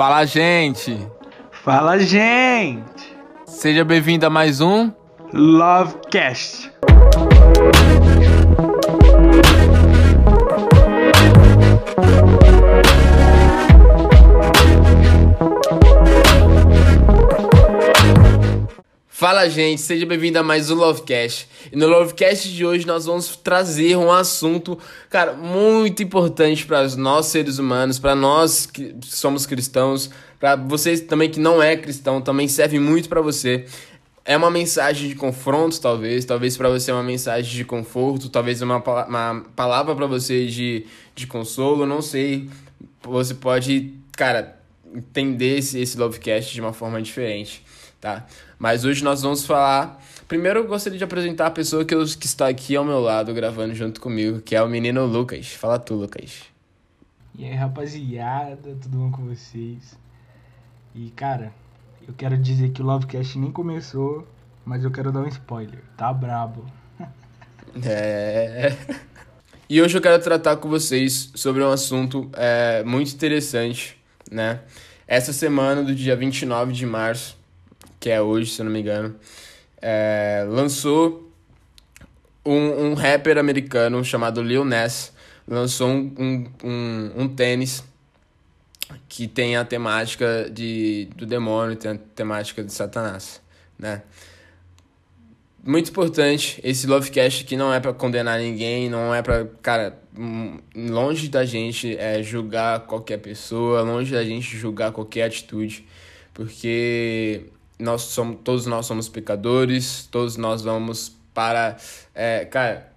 Fala, gente! Fala, gente! Seja bem-vindo a mais um Lovecast. Fala, gente! Seja bem-vindo a mais um Lovecast. E no Lovecast de hoje nós vamos trazer um assunto, cara, muito importante para nós seres humanos, para nós que somos cristãos, para vocês também que não é cristão, também serve muito para você. É uma mensagem de confronto, talvez. Talvez para você é uma mensagem de conforto. Talvez uma, uma palavra para você de, de consolo. Não sei. Você pode, cara, entender esse, esse Lovecast de uma forma diferente, tá? Mas hoje nós vamos falar. Primeiro eu gostaria de apresentar a pessoa que, eu, que está aqui ao meu lado gravando junto comigo, que é o menino Lucas. Fala tu, Lucas. E aí, rapaziada, tudo bom com vocês? E cara, eu quero dizer que o Lovecast nem começou, mas eu quero dar um spoiler. Tá brabo. É. E hoje eu quero tratar com vocês sobre um assunto é, muito interessante, né? Essa semana, do dia 29 de março, que é hoje, se eu não me engano, é, lançou um, um rapper americano chamado Lil Nas, lançou um, um, um, tênis que tem a temática de, do demônio, tem a temática de Satanás, né? Muito importante, esse Lovecast aqui não é para condenar ninguém, não é para cara, longe da gente é, julgar qualquer pessoa, longe da gente julgar qualquer atitude, porque nós somos, todos nós somos pecadores, todos nós vamos para, é, cara,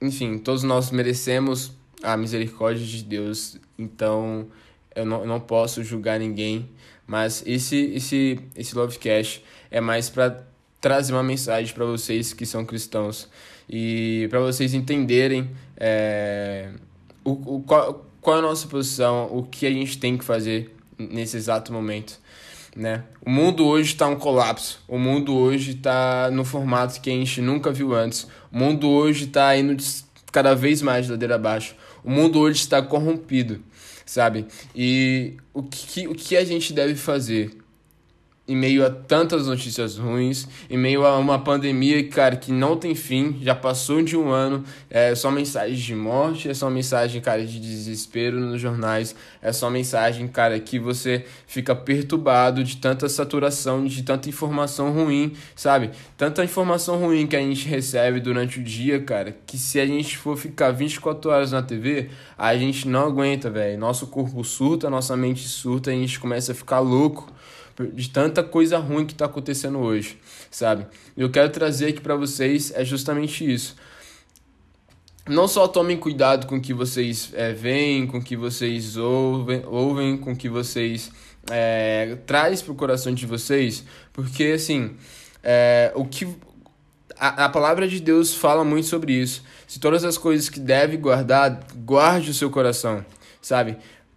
enfim, todos nós merecemos a misericórdia de Deus, então eu não, eu não posso julgar ninguém, mas esse esse esse Lovecast é mais para trazer uma mensagem para vocês que são cristãos e para vocês entenderem é, o, o, qual, qual é a nossa posição, o que a gente tem que fazer nesse exato momento. Né? O mundo hoje está um colapso. O mundo hoje está no formato que a gente nunca viu antes. O mundo hoje está indo cada vez mais de ladeira abaixo. O mundo hoje está corrompido sabe? E o que, o que a gente deve fazer? Em meio a tantas notícias ruins, em meio a uma pandemia, cara, que não tem fim, já passou de um ano, é só mensagem de morte, é só mensagem, cara, de desespero nos jornais, é só mensagem, cara, que você fica perturbado de tanta saturação, de tanta informação ruim, sabe? Tanta informação ruim que a gente recebe durante o dia, cara, que se a gente for ficar 24 horas na TV, a gente não aguenta, velho. Nosso corpo surta, nossa mente surta, a gente começa a ficar louco de tanta coisa ruim que está acontecendo hoje, sabe? Eu quero trazer aqui para vocês é justamente isso. Não só tomem cuidado com o que vocês é, veem, com o que vocês ouvem, ouvem com o que vocês é, traz para o coração de vocês, porque assim, é, o que a, a palavra de Deus fala muito sobre isso. Se todas as coisas que deve guardar, guarde o seu coração, sabe?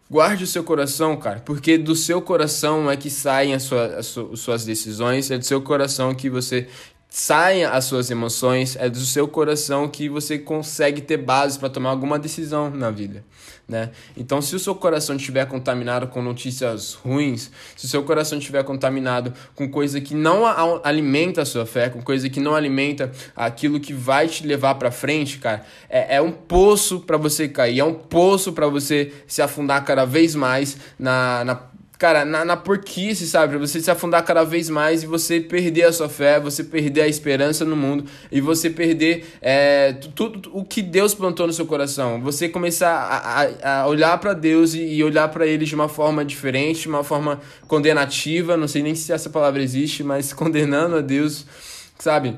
Guarde o seu coração, cara, porque do seu coração é que saem as, as suas decisões, é do seu coração que você saem as suas emoções, é do seu coração que você consegue ter base para tomar alguma decisão na vida, né? Então, se o seu coração estiver contaminado com notícias ruins, se o seu coração estiver contaminado com coisa que não alimenta a sua fé, com coisa que não alimenta aquilo que vai te levar para frente, cara, é, é um poço para você cair, é um poço para você se afundar cada vez mais na, na cara, na, na porquice, sabe? Pra você se afundar cada vez mais e você perder a sua fé, você perder a esperança no mundo e você perder é, tudo o que Deus plantou no seu coração. Você começar a, a, a olhar para Deus e, e olhar para Ele de uma forma diferente, de uma forma condenativa. Não sei nem se essa palavra existe, mas condenando a Deus, sabe?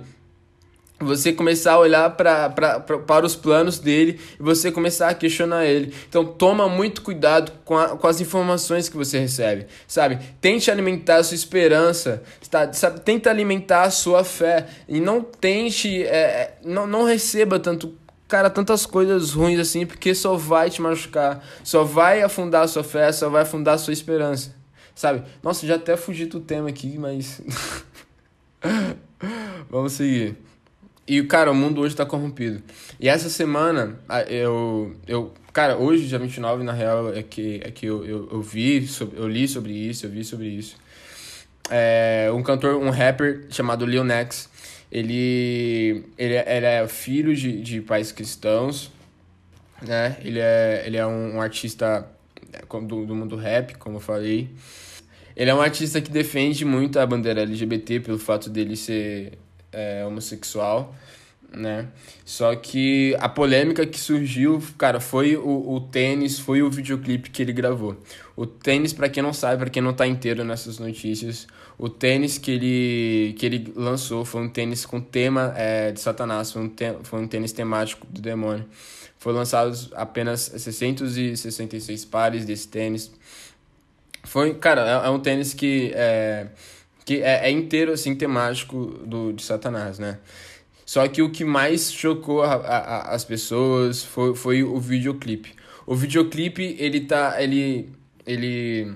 Você começar a olhar pra, pra, pra, para os planos dele e você começar a questionar ele. Então toma muito cuidado com, a, com as informações que você recebe, sabe? Tente alimentar a sua esperança, tá? sabe? Tenta alimentar a sua fé e não tente, é, é, não, não receba tanto cara, tantas coisas ruins assim, porque só vai te machucar, só vai afundar a sua fé, só vai afundar a sua esperança, sabe? Nossa, já até fugi do tema aqui, mas. Vamos seguir. E, cara, o mundo hoje tá corrompido. E essa semana, eu. eu cara, hoje, dia 29, na real, é que, é que eu, eu, eu vi, eu li sobre isso, eu vi sobre isso. É, um cantor, um rapper chamado Lil Nex, ele, ele, é, ele é filho de, de pais cristãos, né? Ele é, ele é um, um artista do, do mundo rap, como eu falei. Ele é um artista que defende muito a bandeira LGBT pelo fato dele ser é, homossexual, né? Só que a polêmica que surgiu, cara, foi o, o tênis, foi o videoclipe que ele gravou. O tênis, para quem não sabe, para quem não tá inteiro nessas notícias, o tênis que ele, que ele lançou foi um tênis com tema é, de Satanás, foi um, te, foi um tênis temático do demônio. Foi lançado apenas 666 pares desse tênis. Foi, cara, é, é um tênis que é, que é, é, inteiro, assim, temático do, de Satanás, né? Só que o que mais chocou a, a, as pessoas foi, foi o videoclipe. O videoclipe, ele tá, ele, ele...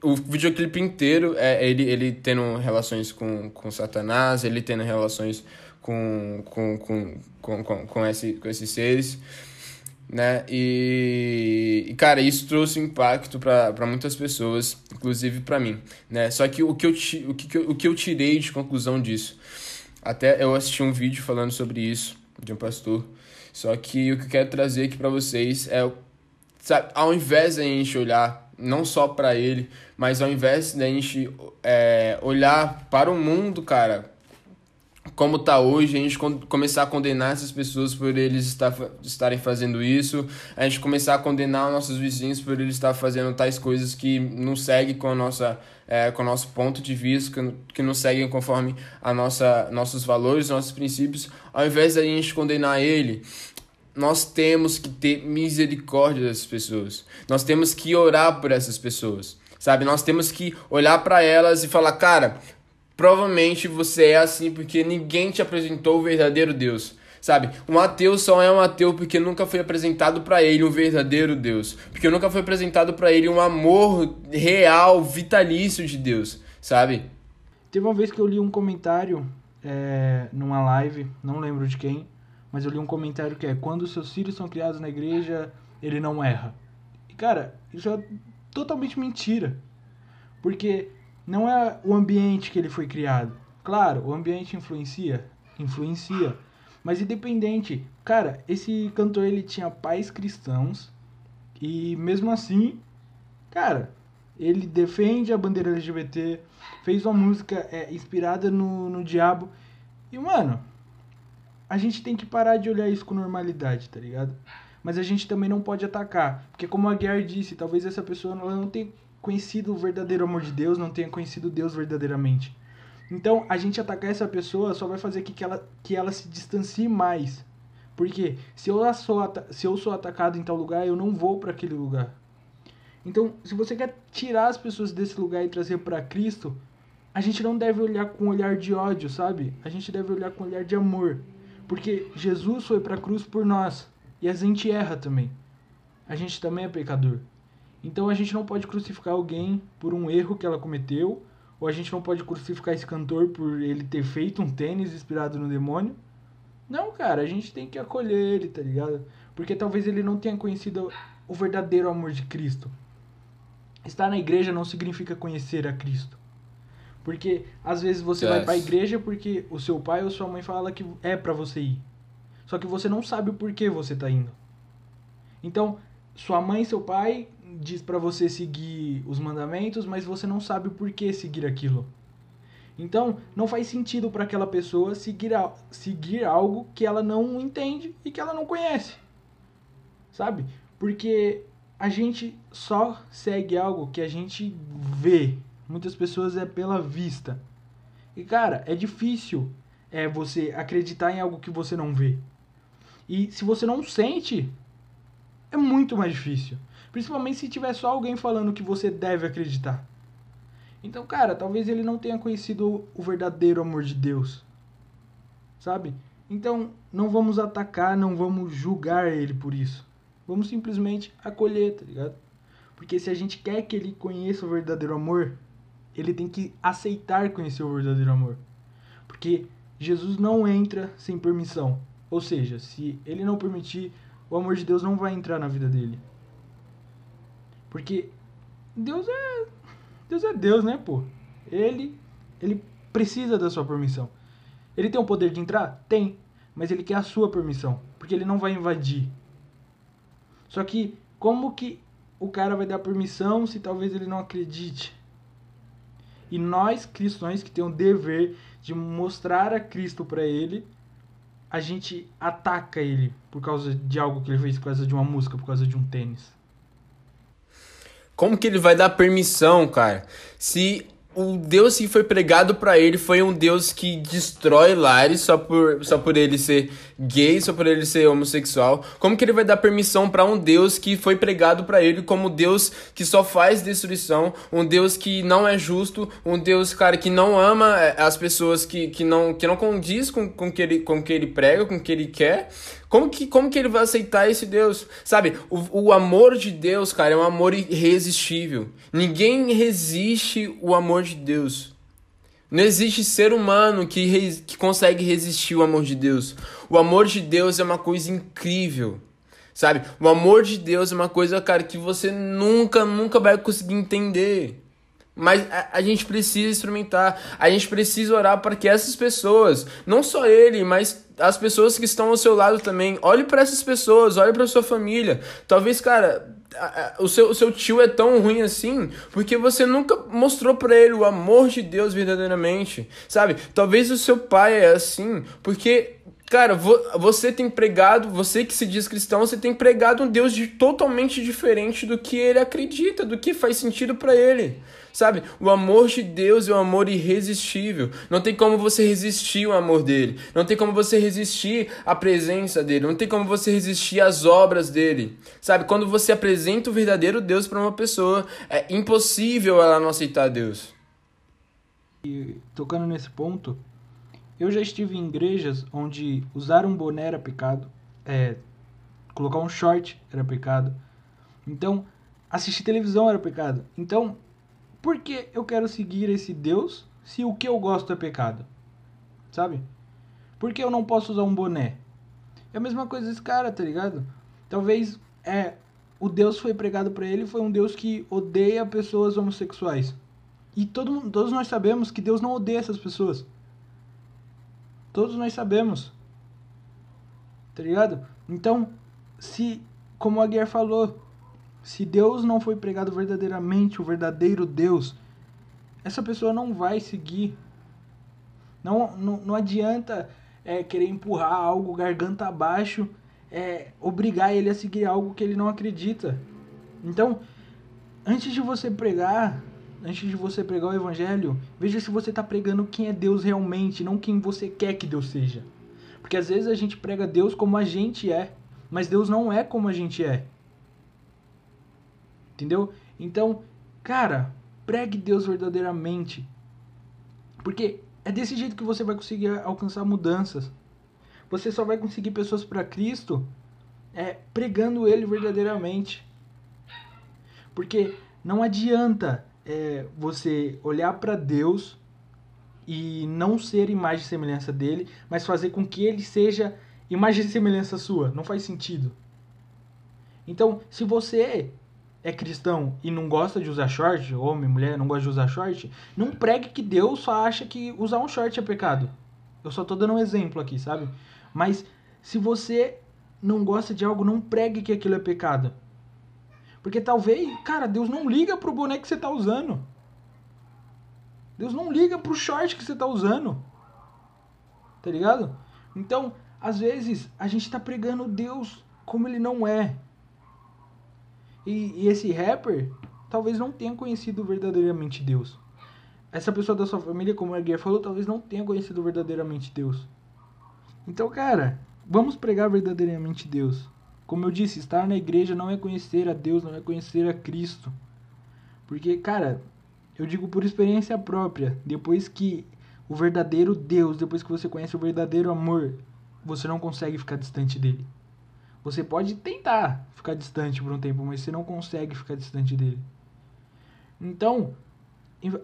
O videoclipe inteiro é ele, ele tendo relações com, com Satanás, ele tendo relações com, com, com, com, com, com, esse, com esses seres né? E, e cara, isso trouxe impacto para muitas pessoas, inclusive para mim, né? Só que o que, eu, o, que, o que eu tirei de conclusão disso, até eu assisti um vídeo falando sobre isso de um pastor, só que o que eu quero trazer aqui para vocês é, sabe, ao invés de a gente olhar não só para ele, mas ao invés de a gente é, olhar para o mundo, cara, como tá hoje, a gente começar a condenar essas pessoas por eles estar, estarem fazendo isso, a gente começar a condenar nossos vizinhos por eles estar fazendo tais coisas que não seguem com, a nossa, é, com o nosso ponto de vista, que, que não seguem conforme a nossa, nossos valores, nossos princípios, ao invés da gente condenar ele, nós temos que ter misericórdia dessas pessoas. Nós temos que orar por essas pessoas. Sabe? Nós temos que olhar para elas e falar, cara, Provavelmente você é assim porque ninguém te apresentou o verdadeiro Deus. Sabe? Um ateu só é um ateu porque nunca foi apresentado para ele um verdadeiro Deus. Porque nunca foi apresentado para ele um amor real, vitalício de Deus. Sabe? Teve uma vez que eu li um comentário é, numa live, não lembro de quem, mas eu li um comentário que é: quando seus filhos são criados na igreja, ele não erra. E cara, isso é totalmente mentira. Porque não é o ambiente que ele foi criado. Claro, o ambiente influencia, influencia. Mas independente, cara, esse cantor ele tinha pais cristãos e mesmo assim, cara, ele defende a bandeira LGBT, fez uma música é, inspirada no, no diabo. E, mano, a gente tem que parar de olhar isso com normalidade, tá ligado? Mas a gente também não pode atacar. Porque como a Guerra disse, talvez essa pessoa não tenha conhecido o verdadeiro amor de Deus, não tenha conhecido Deus verdadeiramente. Então, a gente atacar essa pessoa só vai fazer que, ela, que ela se distancie mais. Porque se eu, sou, se eu sou atacado em tal lugar, eu não vou para aquele lugar. Então, se você quer tirar as pessoas desse lugar e trazer para Cristo, a gente não deve olhar com um olhar de ódio, sabe? A gente deve olhar com um olhar de amor. Porque Jesus foi para a cruz por nós. E a gente erra também. A gente também é pecador. Então a gente não pode crucificar alguém por um erro que ela cometeu, ou a gente não pode crucificar esse cantor por ele ter feito um tênis inspirado no demônio. Não, cara, a gente tem que acolher ele, tá ligado? Porque talvez ele não tenha conhecido o verdadeiro amor de Cristo. Estar na igreja não significa conhecer a Cristo. Porque às vezes você yes. vai para a igreja porque o seu pai ou sua mãe fala que é para você ir. Só que você não sabe o porquê você tá indo. Então, sua mãe e seu pai diz para você seguir os mandamentos, mas você não sabe o porquê seguir aquilo. Então, não faz sentido para aquela pessoa seguir, seguir algo que ela não entende e que ela não conhece. Sabe? Porque a gente só segue algo que a gente vê. Muitas pessoas é pela vista. E cara, é difícil é você acreditar em algo que você não vê. E se você não sente, é muito mais difícil. Principalmente se tiver só alguém falando que você deve acreditar. Então, cara, talvez ele não tenha conhecido o verdadeiro amor de Deus. Sabe? Então, não vamos atacar, não vamos julgar ele por isso. Vamos simplesmente acolher, tá ligado? Porque se a gente quer que ele conheça o verdadeiro amor, ele tem que aceitar conhecer o verdadeiro amor. Porque Jesus não entra sem permissão. Ou seja, se ele não permitir, o amor de Deus não vai entrar na vida dele. Porque Deus é Deus é Deus, né, pô? Ele ele precisa da sua permissão. Ele tem o poder de entrar? Tem, mas ele quer a sua permissão, porque ele não vai invadir. Só que como que o cara vai dar permissão se talvez ele não acredite? E nós cristãos que temos o dever de mostrar a Cristo para ele, a gente ataca ele por causa de algo que ele fez, por causa de uma música, por causa de um tênis. Como que ele vai dar permissão, cara? Se o Deus que foi pregado para ele foi um Deus que destrói lares só por, só por ele ser gay, só por ele ser homossexual. Como que ele vai dar permissão para um Deus que foi pregado para ele como Deus que só faz destruição, um Deus que não é justo, um Deus, cara, que não ama é, as pessoas que, que não que não condiz com com que ele com que ele prega, com que ele quer? Como que, como que ele vai aceitar esse Deus? Sabe, o, o amor de Deus, cara, é um amor irresistível. Ninguém resiste o amor de Deus. Não existe ser humano que, que consegue resistir o amor de Deus. O amor de Deus é uma coisa incrível. Sabe? O amor de Deus é uma coisa, cara, que você nunca, nunca vai conseguir entender. Mas a, a, gente precisa instrumentar, a gente precisa orar para que essas pessoas, não só ele, mas as pessoas que estão ao seu lado também, olhe para essas pessoas, olhe para sua família. Talvez, cara, o, seu, o seu tio é tão ruim assim porque você nunca mostrou para ele o amor de Deus verdadeiramente, sabe? Talvez o seu pai é assim porque Cara, você tem pregado, você que se diz cristão, você tem pregado um Deus de, totalmente diferente do que ele acredita, do que faz sentido para ele. Sabe? O amor de Deus é um amor irresistível. Não tem como você resistir o amor dele. Não tem como você resistir à presença dele. Não tem como você resistir às obras dele. Sabe? Quando você apresenta o verdadeiro Deus para uma pessoa, é impossível ela não aceitar Deus. E tocando nesse ponto, eu já estive em igrejas onde usar um boné era pecado, é, colocar um short era pecado. Então, assistir televisão era pecado. Então, por que eu quero seguir esse Deus se o que eu gosto é pecado? Sabe? Por que eu não posso usar um boné? É a mesma coisa desse cara, tá ligado? Talvez é o Deus foi pregado para ele foi um Deus que odeia pessoas homossexuais. E todo, todos nós sabemos que Deus não odeia essas pessoas. Todos nós sabemos. Tá ligado? Então, se, como a Guerra falou, se Deus não foi pregado verdadeiramente, o verdadeiro Deus, essa pessoa não vai seguir. Não, não, não adianta é, querer empurrar algo garganta abaixo, é, obrigar ele a seguir algo que ele não acredita. Então, antes de você pregar, antes de você pregar o evangelho, veja se você está pregando quem é Deus realmente, não quem você quer que Deus seja. Porque às vezes a gente prega Deus como a gente é, mas Deus não é como a gente é. Entendeu? Então, cara, pregue Deus verdadeiramente. Porque é desse jeito que você vai conseguir alcançar mudanças. Você só vai conseguir pessoas para Cristo é pregando Ele verdadeiramente. Porque não adianta é, você olhar para Deus e não ser imagem e semelhança dele, mas fazer com que ele seja imagem e semelhança sua. Não faz sentido. Então, se você é cristão e não gosta de usar short, homem, mulher, não gosta de usar short, não pregue que Deus só acha que usar um short é pecado. Eu só tô dando um exemplo aqui, sabe? Mas se você não gosta de algo, não pregue que aquilo é pecado. Porque talvez, cara, Deus não liga pro boneco que você tá usando. Deus não liga pro short que você tá usando. Tá ligado? Então, às vezes, a gente tá pregando Deus como ele não é. E, e esse rapper talvez não tenha conhecido verdadeiramente Deus. Essa pessoa da sua família, como a Guia falou, talvez não tenha conhecido verdadeiramente Deus. Então, cara, vamos pregar verdadeiramente Deus. Como eu disse, estar na igreja não é conhecer a Deus, não é conhecer a Cristo. Porque, cara, eu digo por experiência própria, depois que o verdadeiro Deus, depois que você conhece o verdadeiro amor, você não consegue ficar distante dele. Você pode tentar ficar distante por um tempo, mas você não consegue ficar distante dele. Então,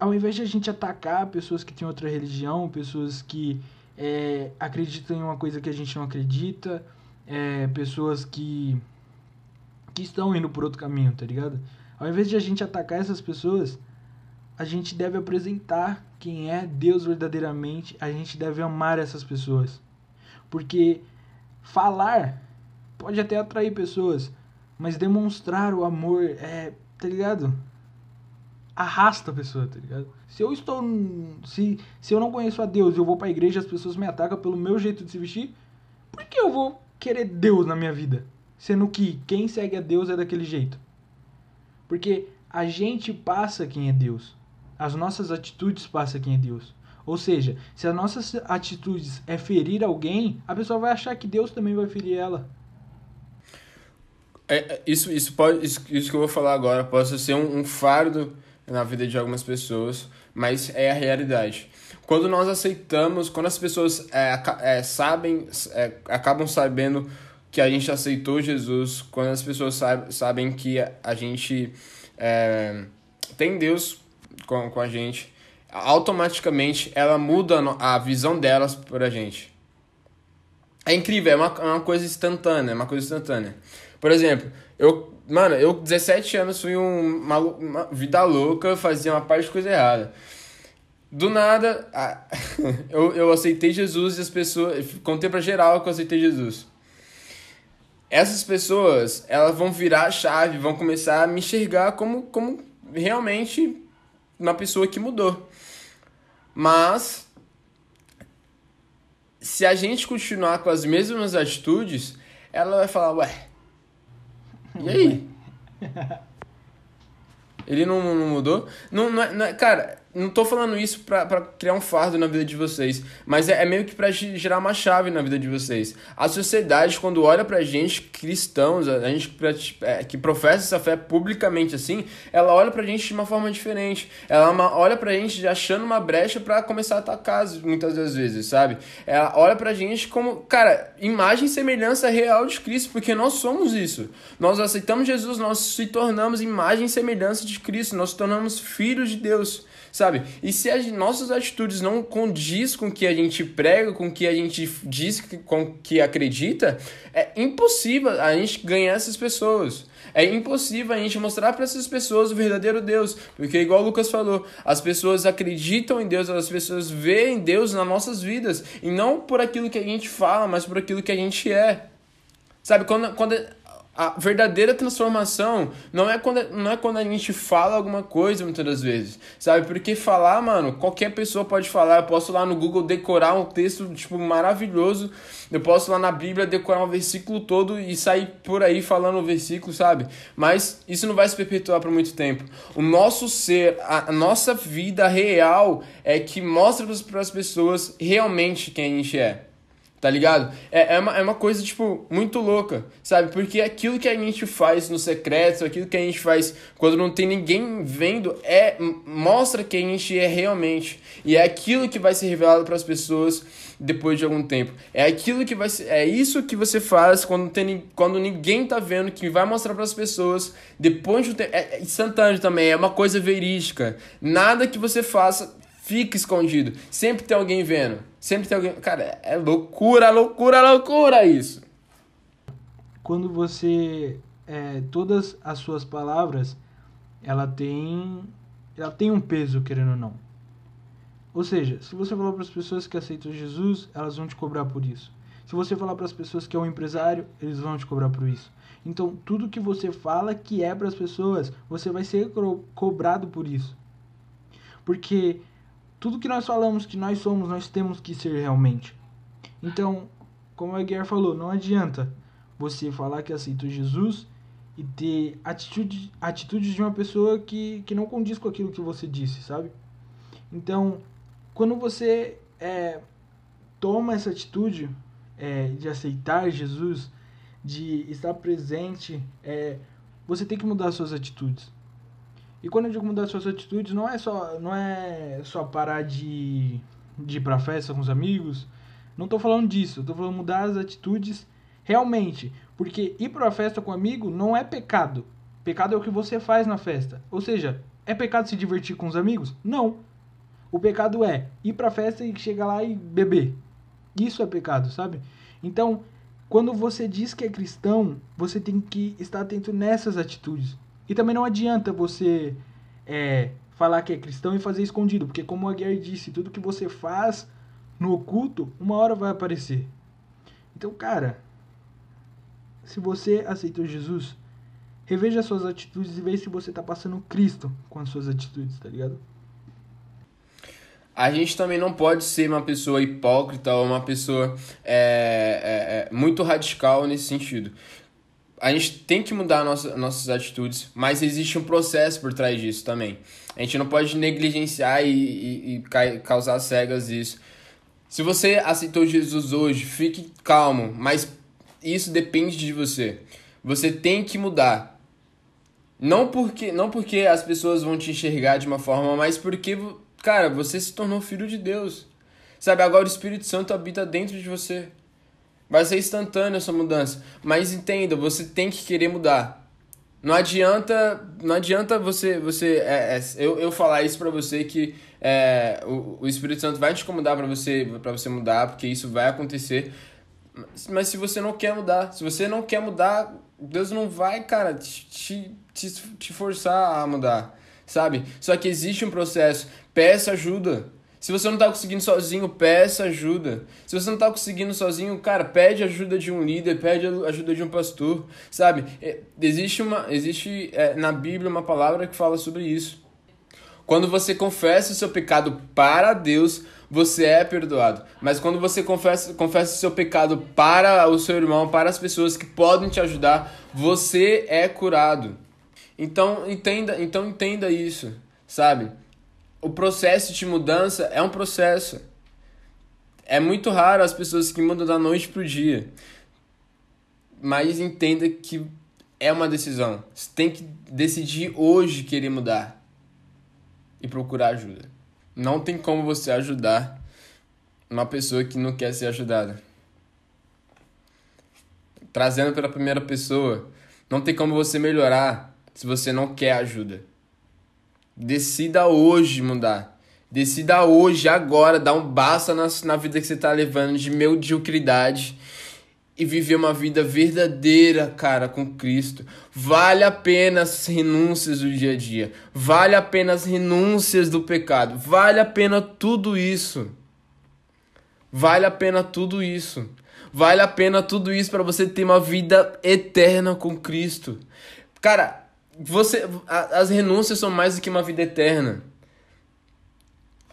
ao invés de a gente atacar pessoas que têm outra religião, pessoas que é, acreditam em uma coisa que a gente não acredita, é, pessoas que, que estão indo por outro caminho, tá ligado? Ao invés de a gente atacar essas pessoas, a gente deve apresentar quem é Deus verdadeiramente, a gente deve amar essas pessoas. Porque falar pode até atrair pessoas, mas demonstrar o amor é, tá ligado? Arrasta a pessoa, tá ligado? Se eu estou. Se, se eu não conheço a Deus e eu vou pra igreja as pessoas me atacam pelo meu jeito de se vestir, por que eu vou querer Deus na minha vida? Sendo que quem segue a Deus é daquele jeito. Porque a gente passa quem é Deus. As nossas atitudes passam quem é Deus. Ou seja, se as nossas atitudes é ferir alguém, a pessoa vai achar que Deus também vai ferir ela. É, é isso, isso, pode, isso, isso que eu vou falar agora pode ser um, um fardo na vida de algumas pessoas, mas é a realidade. Quando nós aceitamos, quando as pessoas é, é, sabem, é, acabam sabendo que a gente aceitou Jesus, quando as pessoas sabe, sabem que a gente é, tem Deus com, com a gente, automaticamente ela muda a visão delas pra gente. É incrível, é uma, é uma coisa instantânea, é uma coisa instantânea. Por exemplo, eu, mano, eu 17 anos fui um, uma, vida louca, fazia uma parte de coisa errada. Do nada, eu, eu aceitei Jesus e as pessoas. Contei pra geral que eu aceitei Jesus. Essas pessoas, elas vão virar a chave, vão começar a me enxergar como, como realmente uma pessoa que mudou. Mas, se a gente continuar com as mesmas atitudes, ela vai falar, ué, e aí? Ele não, não mudou? Não, não, é, não é, cara, não tô falando isso pra, pra criar um fardo na vida de vocês, mas é, é meio que pra gerar uma chave na vida de vocês. A sociedade, quando olha pra gente, cristãos, a gente é, que professa essa fé publicamente assim, ela olha pra gente de uma forma diferente. Ela olha pra gente achando uma brecha para começar a atacar muitas das vezes, sabe? Ela olha pra gente como, cara, imagem e semelhança real de Cristo, porque nós somos isso. Nós aceitamos Jesus, nós se tornamos imagem e semelhança de Cristo, nós nos tornamos filhos de Deus sabe? E se as nossas atitudes não condiz com o que a gente prega, com o que a gente diz, com o que acredita, é impossível a gente ganhar essas pessoas. É impossível a gente mostrar para essas pessoas o verdadeiro Deus, porque igual o Lucas falou, as pessoas acreditam em Deus, as pessoas veem Deus nas nossas vidas, e não por aquilo que a gente fala, mas por aquilo que a gente é. Sabe, quando, quando a verdadeira transformação não é, quando, não é quando a gente fala alguma coisa muitas das vezes, sabe? Porque falar, mano, qualquer pessoa pode falar. Eu posso lá no Google decorar um texto, tipo, maravilhoso. Eu posso lá na Bíblia decorar um versículo todo e sair por aí falando o versículo, sabe? Mas isso não vai se perpetuar por muito tempo. O nosso ser, a, nossa vida real é que mostra para as pessoas realmente quem a gente é. Tá ligado? É, é, uma, é uma coisa, tipo, muito louca, sabe? Porque aquilo que a gente faz no secreto, aquilo que a gente faz quando não tem ninguém vendo, é mostra quem a gente é realmente. E é aquilo que vai ser revelado para as pessoas depois de algum tempo. É aquilo que vai ser, é isso que você faz quando, tem, quando ninguém tá vendo, que vai mostrar para as pessoas depois de um tempo. É, é instantâneo também, é uma coisa verídica. Nada que você faça fica escondido. Sempre tem alguém vendo. Sempre tem alguém. Cara, é loucura, loucura, loucura isso. Quando você. É, todas as suas palavras, ela tem. Ela tem um peso, querendo ou não. Ou seja, se você falar para as pessoas que aceitam Jesus, elas vão te cobrar por isso. Se você falar para as pessoas que é um empresário, eles vão te cobrar por isso. Então, tudo que você fala que é para as pessoas, você vai ser cobrado por isso. Porque tudo que nós falamos que nós somos, nós temos que ser realmente. Então, como a Guerra falou, não adianta você falar que aceita Jesus e ter atitude, atitudes de uma pessoa que, que não condiz com aquilo que você disse, sabe? Então, quando você é, toma essa atitude é, de aceitar Jesus, de estar presente, é, você tem que mudar suas atitudes. E quando eu digo mudar suas atitudes, não é só, não é só parar de, de ir pra festa com os amigos. Não tô falando disso, tô falando mudar as atitudes realmente. Porque ir pra festa com um amigo não é pecado. Pecado é o que você faz na festa. Ou seja, é pecado se divertir com os amigos? Não. O pecado é ir pra festa e chegar lá e beber. Isso é pecado, sabe? Então, quando você diz que é cristão, você tem que estar atento nessas atitudes. E também não adianta você é, falar que é cristão e fazer escondido, porque como a Aguiar disse, tudo que você faz no oculto, uma hora vai aparecer. Então, cara, se você aceitou Jesus, reveja suas atitudes e veja se você tá passando Cristo com as suas atitudes, tá ligado? a gente também não pode ser uma pessoa hipócrita ou uma pessoa é, é, é, muito radical nesse sentido. A gente tem que mudar nossa, nossas atitudes, mas existe um processo por trás disso também. A gente não pode negligenciar e, e, e causar cegas isso. Se você aceitou Jesus hoje, fique calmo, mas isso depende de você. Você tem que mudar. Não porque, não porque as pessoas vão te enxergar de uma forma, mas porque cara, você se tornou filho de Deus. Sabe, agora o Espírito Santo habita dentro de você. Vai ser instantânea essa mudança. Mas entenda, você tem que querer mudar. Não adianta, não adianta você, você é, é, eu, eu falar isso para você que é, o, o Espírito Santo vai te incomodar para você, para você mudar, porque isso vai acontecer. Mas se você não quer mudar, se você não quer mudar, Deus não vai, cara, te, te, te forçar a mudar, sabe? Só que existe um processo. Peça ajuda. Se você não tá conseguindo sozinho, peça ajuda. Se você não tá conseguindo sozinho, cara, pede ajuda de um líder, pede ajuda de um pastor, sabe? É, existe uma, existe é, na Bíblia uma palavra que fala sobre isso. Quando você confessa o seu pecado para Deus, você é perdoado. Mas quando você confessa, confessa o seu pecado para o seu irmão, para as pessoas que podem te ajudar, você é curado. Então entenda, então entenda isso, sabe? O processo de mudança é um processo. É muito raro as pessoas que mudam da noite pro dia. Mas entenda que é uma decisão. Você tem que decidir hoje querer mudar e procurar ajuda. Não tem como você ajudar uma pessoa que não quer ser ajudada. Trazendo pela primeira pessoa, não tem como você melhorar se você não quer ajuda. Decida hoje mudar. Decida hoje, agora, dar um basta na, na vida que você tá levando de mediocridade e viver uma vida verdadeira, cara, com Cristo. Vale a pena as renúncias do dia a dia. Vale a pena as renúncias do pecado. Vale a pena tudo isso. Vale a pena tudo isso. Vale a pena tudo isso para você ter uma vida eterna com Cristo. Cara, você as renúncias são mais do que uma vida eterna.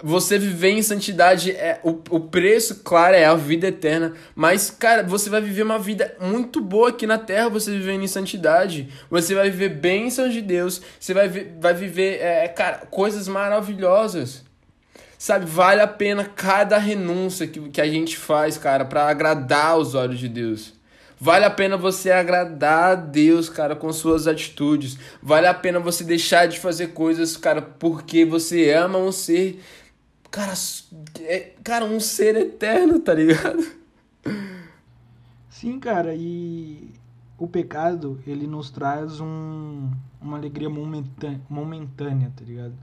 Você viver em santidade é o, o preço, claro, é a vida eterna, mas cara, você vai viver uma vida muito boa aqui na terra, você vivendo em santidade. Você vai viver bênçãos de Deus, você vai, vai viver, é, cara, coisas maravilhosas. Sabe, vale a pena cada renúncia que, que a gente faz, cara, para agradar os olhos de Deus. Vale a pena você agradar a Deus, cara, com suas atitudes. Vale a pena você deixar de fazer coisas, cara, porque você ama um ser. Cara, é, cara, um ser eterno, tá ligado? Sim, cara, e o pecado, ele nos traz um, uma alegria momentânea, momentânea, tá ligado?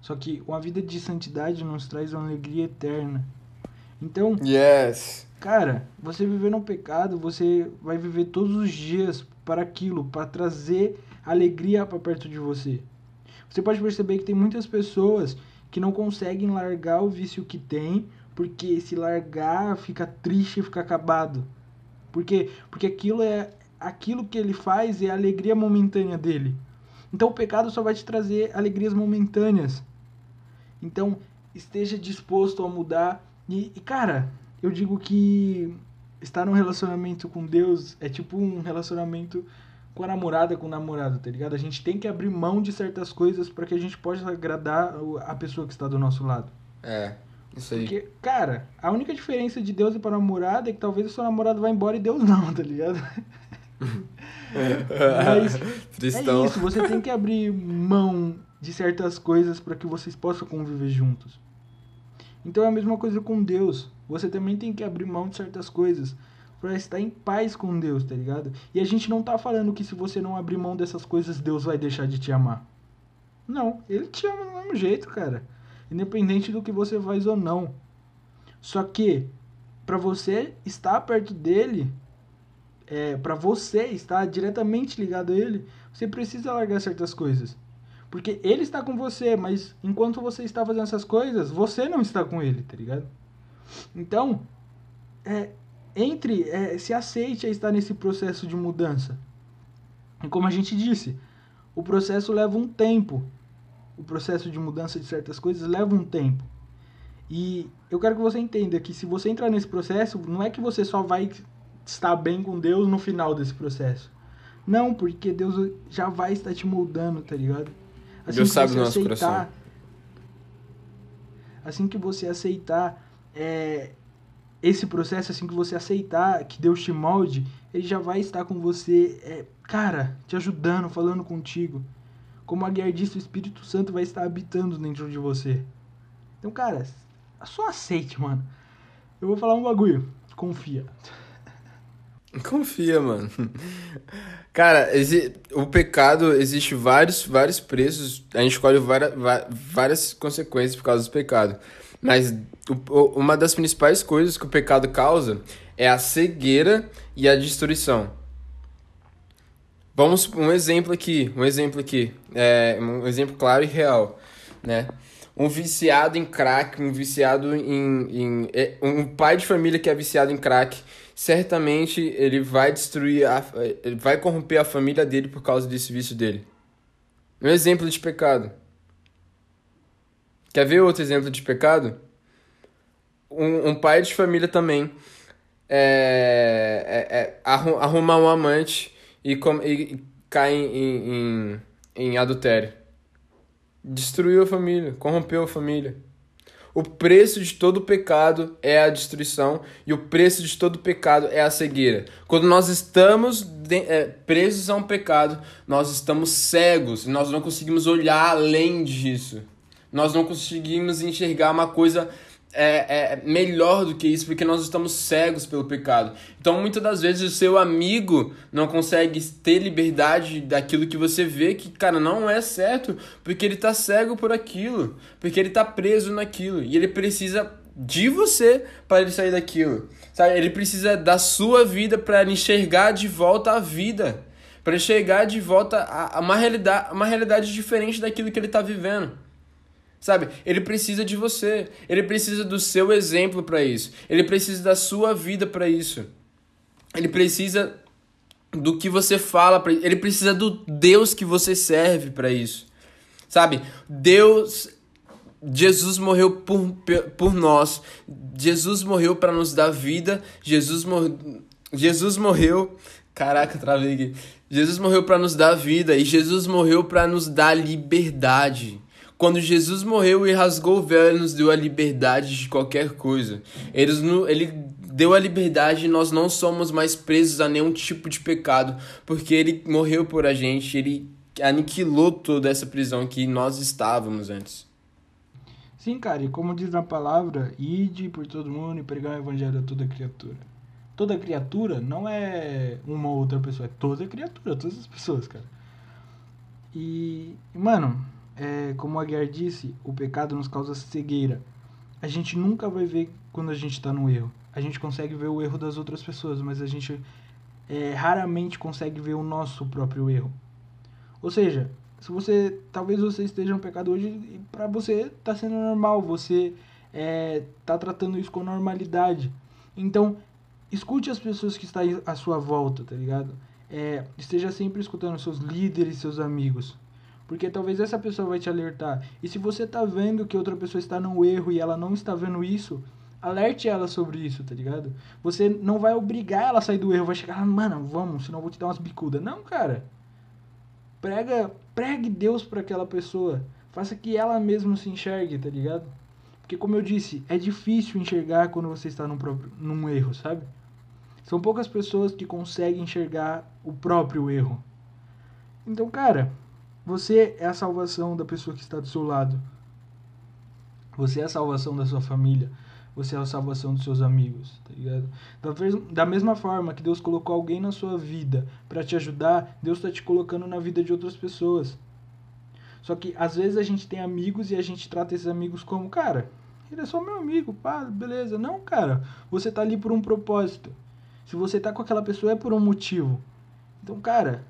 Só que uma vida de santidade nos traz uma alegria eterna. Então, yes. Cara, você viver no pecado, você vai viver todos os dias para aquilo, para trazer alegria para perto de você. Você pode perceber que tem muitas pessoas que não conseguem largar o vício que tem, porque se largar fica triste, fica acabado. Por quê? Porque aquilo é aquilo que ele faz é a alegria momentânea dele. Então o pecado só vai te trazer alegrias momentâneas. Então esteja disposto a mudar e, e cara, eu digo que estar num relacionamento com Deus é tipo um relacionamento com a namorada, com o namorado, tá ligado? A gente tem que abrir mão de certas coisas para que a gente possa agradar a pessoa que está do nosso lado. É, isso aí. Porque, cara, a única diferença de Deus e para namorada é que talvez o seu namorado vá embora e Deus não, tá ligado? Mas Tristão. é isso, você tem que abrir mão de certas coisas para que vocês possam conviver juntos. Então é a mesma coisa com Deus. Você também tem que abrir mão de certas coisas para estar em paz com Deus, tá ligado? E a gente não tá falando que se você não abrir mão dessas coisas, Deus vai deixar de te amar. Não, ele te ama do mesmo jeito, cara. Independente do que você faz ou não. Só que para você estar perto dele, é, para você estar diretamente ligado a ele, você precisa largar certas coisas. Porque ele está com você, mas enquanto você está fazendo essas coisas, você não está com ele, tá ligado? Então, é, entre, é, se aceite a estar nesse processo de mudança. E como a gente disse, o processo leva um tempo. O processo de mudança de certas coisas leva um tempo. E eu quero que você entenda que se você entrar nesse processo, não é que você só vai estar bem com Deus no final desse processo. Não, porque Deus já vai estar te moldando, tá ligado? Assim Deus sabe o nosso aceitar, coração. Assim que você aceitar é, esse processo, assim que você aceitar que Deus te molde, Ele já vai estar com você, é, cara, te ajudando, falando contigo. Como a disse, o Espírito Santo vai estar habitando dentro de você. Então, cara, só aceite, mano. Eu vou falar um bagulho. Confia. Confia, mano. Cara, o pecado existe vários, vários preços. A gente escolhe várias, várias consequências por causa do pecado. Mas uma das principais coisas que o pecado causa é a cegueira e a destruição. Vamos um exemplo aqui, um exemplo aqui, é, um exemplo claro e real, né? um viciado em crack, um viciado em, em, é, um pai de família que é viciado em crack, certamente ele vai destruir, a, ele vai corromper a família dele por causa desse vício dele. Um exemplo de pecado. Quer ver outro exemplo de pecado? Um, um pai de família também é, é, é arrumar um amante e, com, e cai em, em, em adultério. Destruiu a família, corrompeu a família. O preço de todo pecado é a destruição e o preço de todo pecado é a cegueira. Quando nós estamos de, é, presos a um pecado, nós estamos cegos e nós não conseguimos olhar além disso. Nós não conseguimos enxergar uma coisa é, é melhor do que isso, porque nós estamos cegos pelo pecado. Então, muitas das vezes, o seu amigo não consegue ter liberdade daquilo que você vê que, cara, não é certo, porque ele está cego por aquilo, porque ele está preso naquilo, e ele precisa de você para ele sair daquilo. Sabe? Ele precisa da sua vida para enxergar de volta a vida, para enxergar de volta a, a uma realidade, uma realidade diferente daquilo que ele está vivendo. Sabe? Ele precisa de você. Ele precisa do seu exemplo para isso. Ele precisa da sua vida para isso. Ele precisa do que você fala para ele precisa do Deus que você serve para isso. Sabe? Deus Jesus morreu por, por nós. Jesus morreu para nos dar vida. Jesus, mor... Jesus morreu. Caraca, travei aqui. Jesus morreu para nos dar vida e Jesus morreu para nos dar liberdade. Quando Jesus morreu e rasgou o véu, ele nos deu a liberdade de qualquer coisa. Ele, ele deu a liberdade e nós não somos mais presos a nenhum tipo de pecado, porque ele morreu por a gente, ele aniquilou toda essa prisão que nós estávamos antes. Sim, cara, e como diz na palavra, ide por todo mundo e pregar o evangelho a toda criatura. Toda criatura não é uma ou outra pessoa, é toda criatura, todas as pessoas, cara. E, mano, é, como a Guiar disse, o pecado nos causa cegueira. A gente nunca vai ver quando a gente está no erro. A gente consegue ver o erro das outras pessoas, mas a gente é, raramente consegue ver o nosso próprio erro. Ou seja, se você talvez você esteja no pecado hoje e para você está sendo normal, você está é, tratando isso com normalidade. Então, escute as pessoas que estão à sua volta, tá ligado? É, esteja sempre escutando seus líderes, seus amigos. Porque talvez essa pessoa vai te alertar. E se você tá vendo que outra pessoa está no erro e ela não está vendo isso, alerte ela sobre isso, tá ligado? Você não vai obrigar ela a sair do erro, vai chegar lá, mano, vamos, senão eu vou te dar umas bicudas. Não, cara. Prega, pregue Deus para aquela pessoa. Faça que ela mesma se enxergue, tá ligado? Porque como eu disse, é difícil enxergar quando você está num, próprio, num erro, sabe? São poucas pessoas que conseguem enxergar o próprio erro. Então, cara, você é a salvação da pessoa que está do seu lado. Você é a salvação da sua família. Você é a salvação dos seus amigos, tá ligado? Da mesma forma que Deus colocou alguém na sua vida para te ajudar, Deus está te colocando na vida de outras pessoas. Só que às vezes a gente tem amigos e a gente trata esses amigos como, cara, ele é só meu amigo, pá, beleza. Não, cara, você tá ali por um propósito. Se você tá com aquela pessoa é por um motivo. Então, cara,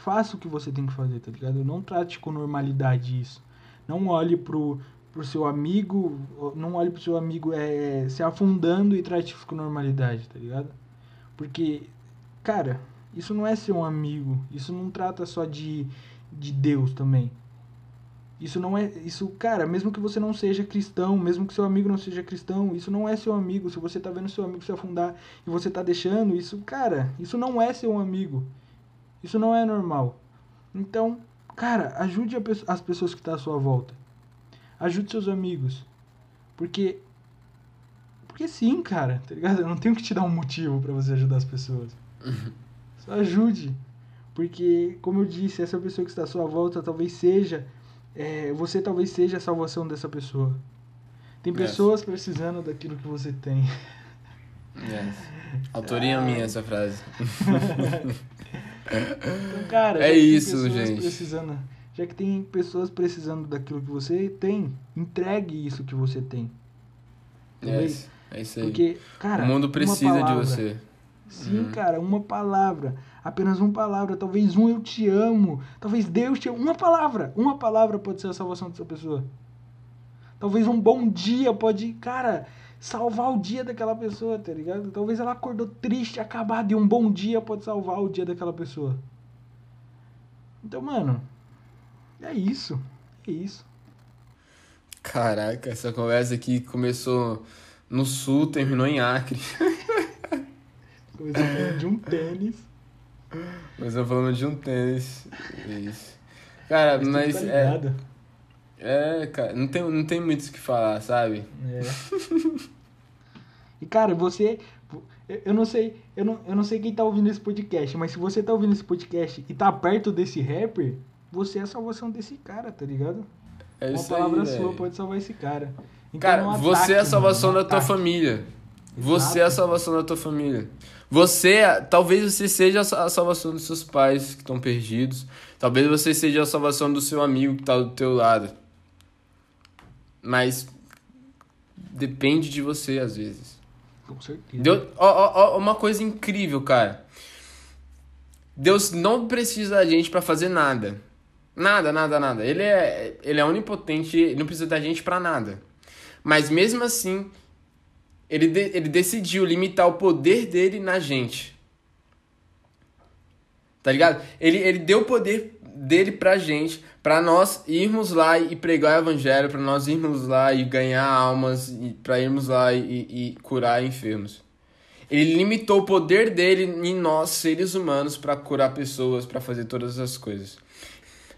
faça o que você tem que fazer, tá ligado? Não trate com normalidade isso. Não olhe pro, pro seu amigo, não olhe pro seu amigo é, se afundando e trate com normalidade, tá ligado? Porque, cara, isso não é ser um amigo. Isso não trata só de, de Deus também. Isso não é. Isso, cara, mesmo que você não seja cristão, mesmo que seu amigo não seja cristão, isso não é seu amigo. Se você tá vendo seu amigo se afundar e você tá deixando, isso, cara, isso não é seu amigo. Isso não é normal. Então, cara, ajude as pessoas que estão tá à sua volta. Ajude seus amigos. Porque. Porque sim, cara, tá ligado? Eu não tenho que te dar um motivo para você ajudar as pessoas. Só ajude. Porque, como eu disse, essa pessoa que está à sua volta talvez seja. É, você talvez seja a salvação dessa pessoa. Tem pessoas yes. precisando daquilo que você tem. Yes. Autoria ah. minha essa frase. Então, cara, é isso, gente. Precisando, já que tem pessoas precisando daquilo que você tem, entregue isso que você tem. Yes, é isso aí. Porque, cara, o mundo precisa palavra, de você. Sim, uhum. cara, uma palavra. Apenas uma palavra. Talvez um eu te amo. Talvez Deus te ame. Uma palavra. Uma palavra pode ser a salvação dessa pessoa. Talvez um bom dia pode. Cara, salvar o dia daquela pessoa, tá ligado? Talvez ela acordou triste, acabada, e um bom dia pode salvar o dia daquela pessoa. Então, mano, é isso. É isso. Caraca, essa conversa aqui começou no sul, terminou em Acre. começou falando de um tênis. Começou falando de um tênis. Isso. Cara, mas, mas tá é. É, cara, não tem, não tem muito o que falar, sabe? É. e, cara, você. Eu não sei, eu não, eu não sei quem tá ouvindo esse podcast, mas se você tá ouvindo esse podcast e tá perto desse rapper, você é a salvação desse cara, tá ligado? É Uma palavra aí, sua pode salvar esse cara. Então, cara, ataque, você é a salvação mano, da tua família. Você é a salvação da tua família. Você, talvez você seja a salvação dos seus pais que estão perdidos. Talvez você seja a salvação do seu amigo que está do teu lado. Mas depende de você às vezes. Com certeza. Deus, ó, ó, uma coisa incrível, cara. Deus não precisa da gente para fazer nada. Nada, nada, nada. Ele é, ele é onipotente, ele não precisa da gente para nada. Mas mesmo assim, ele, de, ele decidiu limitar o poder dele na gente. Tá ligado? Ele, ele deu o poder dele pra gente, pra nós irmos lá e pregar o evangelho, pra nós irmos lá e ganhar almas, pra irmos lá e, e curar enfermos. Ele limitou o poder dele em nós, seres humanos, para curar pessoas, para fazer todas as coisas.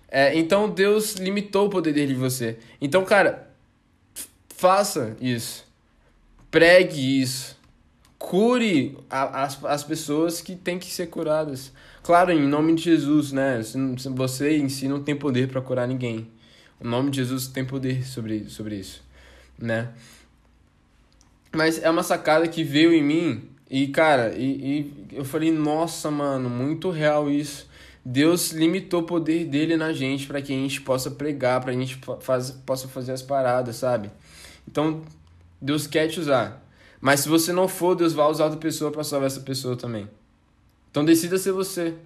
É, então Deus limitou o poder dele em você. Então, cara, faça isso. Pregue isso. Cure a, as, as pessoas que têm que ser curadas. Claro, em nome de Jesus, né? Você em si não tem poder para curar ninguém. O nome de Jesus tem poder sobre, sobre isso, né? Mas é uma sacada que veio em mim e, cara, e, e eu falei, nossa, mano, muito real isso. Deus limitou o poder dele na gente para que a gente possa pregar, para a gente faz, possa fazer as paradas, sabe? Então, Deus quer te usar. Mas se você não for, Deus vai usar outra pessoa para salvar essa pessoa também. Então decida ser você.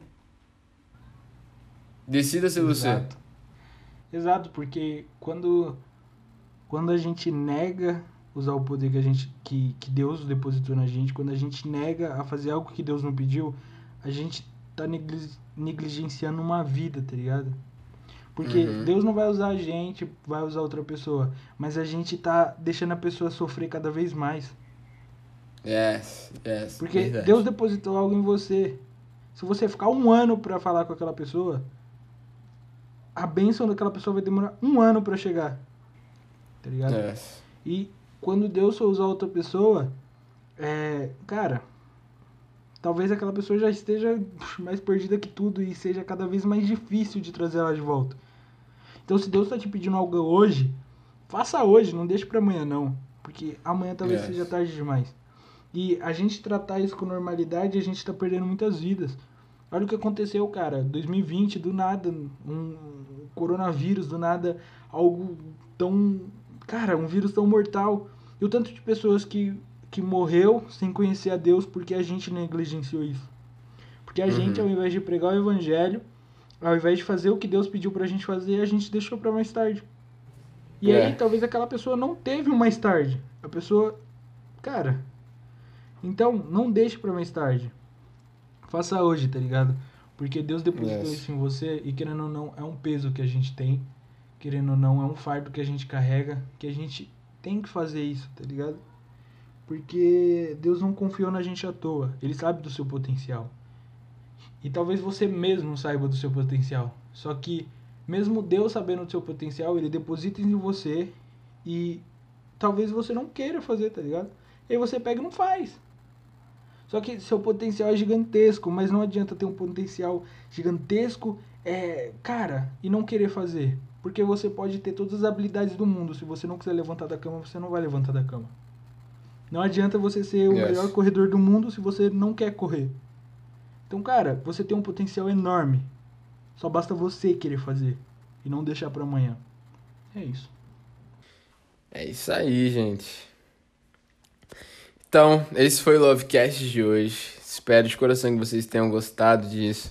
Decida ser Exato. você. Exato, porque quando quando a gente nega usar o poder que a gente que, que Deus depositou na gente, quando a gente nega a fazer algo que Deus não pediu, a gente tá negligenciando uma vida, tá ligado? Porque uhum. Deus não vai usar a gente, vai usar outra pessoa, mas a gente tá deixando a pessoa sofrer cada vez mais. Yes, yes. Porque verdade. Deus depositou algo em você. Se você ficar um ano para falar com aquela pessoa, a bênção daquela pessoa vai demorar um ano para chegar. Tá ligado? Yes. E quando Deus for usar outra pessoa, é, cara, talvez aquela pessoa já esteja mais perdida que tudo e seja cada vez mais difícil de trazer ela de volta. Então, se Deus está te pedindo algo hoje, faça hoje, não deixe para amanhã não, porque amanhã talvez yes. seja tarde demais. E a gente tratar isso com normalidade, a gente tá perdendo muitas vidas. Olha o que aconteceu, cara. 2020, do nada, um coronavírus, do nada, algo tão cara, um vírus tão mortal. E o tanto de pessoas que, que morreu sem conhecer a Deus porque a gente negligenciou isso. Porque a uhum. gente, ao invés de pregar o evangelho, ao invés de fazer o que Deus pediu pra gente fazer, a gente deixou para mais tarde. E é. aí, talvez aquela pessoa não teve um mais tarde. A pessoa. Cara. Então, não deixe para mais tarde. Faça hoje, tá ligado? Porque Deus depositou yes. isso em você e, querendo ou não, é um peso que a gente tem. Querendo ou não, é um fardo que a gente carrega. Que a gente tem que fazer isso, tá ligado? Porque Deus não confiou na gente à toa. Ele sabe do seu potencial. E talvez você mesmo saiba do seu potencial. Só que, mesmo Deus sabendo do seu potencial, ele deposita em você e talvez você não queira fazer, tá ligado? E aí você pega e não faz. Só que seu potencial é gigantesco, mas não adianta ter um potencial gigantesco, é, cara, e não querer fazer. Porque você pode ter todas as habilidades do mundo. Se você não quiser levantar da cama, você não vai levantar da cama. Não adianta você ser o yes. melhor corredor do mundo se você não quer correr. Então, cara, você tem um potencial enorme. Só basta você querer fazer e não deixar para amanhã. É isso. É isso aí, gente. Então, esse foi o Lovecast de hoje. Espero de coração que vocês tenham gostado disso.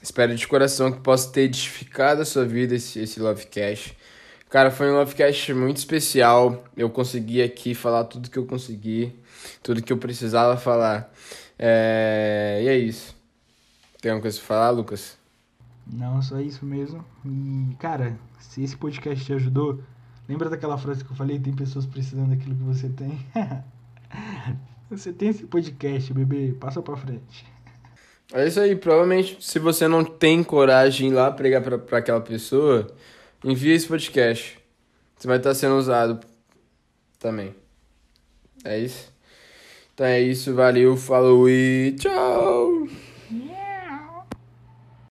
Espero de coração que possa ter edificado a sua vida esse, esse Lovecast. Cara, foi um Lovecast muito especial. Eu consegui aqui falar tudo que eu consegui, tudo que eu precisava falar. É... E é isso. Tem alguma coisa pra falar, Lucas? Não, só isso mesmo. E, cara, se esse podcast te ajudou, lembra daquela frase que eu falei? Tem pessoas precisando daquilo que você tem. você tem esse podcast, bebê, passa pra frente. É isso aí, provavelmente se você não tem coragem lá pregar pra, pra aquela pessoa, envia esse podcast. Você vai estar sendo usado também. É isso? Então é isso, valeu, falou e tchau!